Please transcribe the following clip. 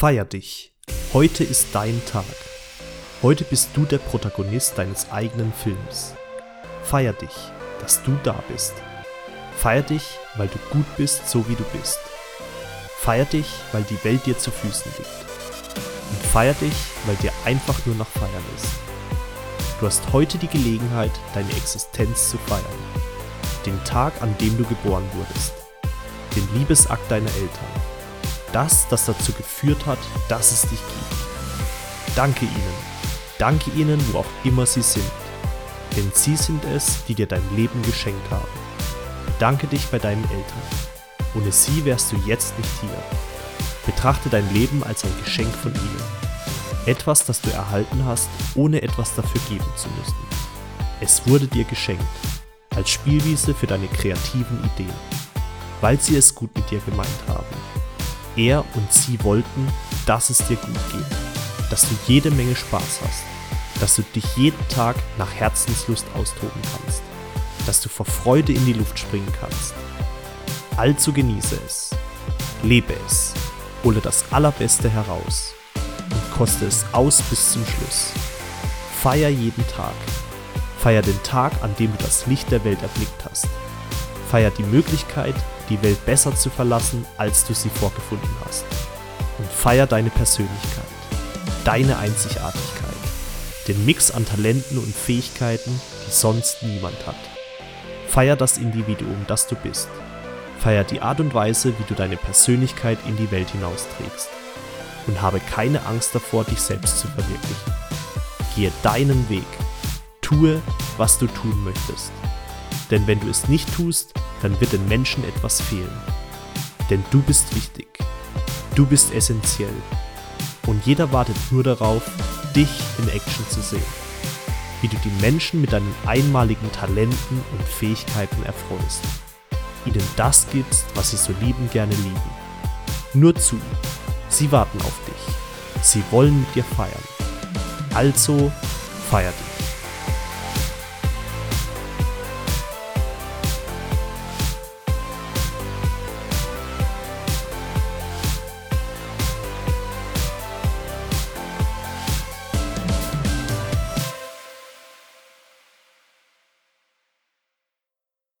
Feier dich. Heute ist dein Tag. Heute bist du der Protagonist deines eigenen Films. Feier dich, dass du da bist. Feier dich, weil du gut bist, so wie du bist. Feier dich, weil die Welt dir zu Füßen liegt. Und feier dich, weil dir einfach nur nach Feiern ist. Du hast heute die Gelegenheit, deine Existenz zu feiern. Den Tag, an dem du geboren wurdest. Den Liebesakt deiner Eltern das, das dazu geführt hat, dass es dich gibt. Danke ihnen. Danke ihnen, wo auch immer sie sind. Denn sie sind es, die dir dein Leben geschenkt haben. Danke dich bei deinen Eltern. Ohne sie wärst du jetzt nicht hier. Betrachte dein Leben als ein Geschenk von ihnen. Etwas, das du erhalten hast, ohne etwas dafür geben zu müssen. Es wurde dir geschenkt, als Spielwiese für deine kreativen Ideen, weil sie es gut mit dir gemeint haben. Er und sie wollten, dass es dir gut geht, dass du jede Menge Spaß hast, dass du dich jeden Tag nach Herzenslust austoben kannst, dass du vor Freude in die Luft springen kannst. Also genieße es, lebe es, hole das Allerbeste heraus und koste es aus bis zum Schluss. Feier jeden Tag. Feier den Tag, an dem du das Licht der Welt erblickt hast. Feier die Möglichkeit, die Welt besser zu verlassen, als du sie vorgefunden hast. Und feier deine Persönlichkeit, deine Einzigartigkeit, den Mix an Talenten und Fähigkeiten, die sonst niemand hat. Feier das Individuum, das du bist. Feier die Art und Weise, wie du deine Persönlichkeit in die Welt hinausträgst. Und habe keine Angst davor, dich selbst zu verwirklichen. Gehe deinen Weg. Tue, was du tun möchtest. Denn wenn du es nicht tust, dann wird den Menschen etwas fehlen. Denn du bist wichtig. Du bist essentiell. Und jeder wartet nur darauf, dich in Action zu sehen. Wie du die Menschen mit deinen einmaligen Talenten und Fähigkeiten erfreust. Ihnen das gibst, was sie so lieben gerne lieben. Nur zu. Sie warten auf dich. Sie wollen mit dir feiern. Also feier dich.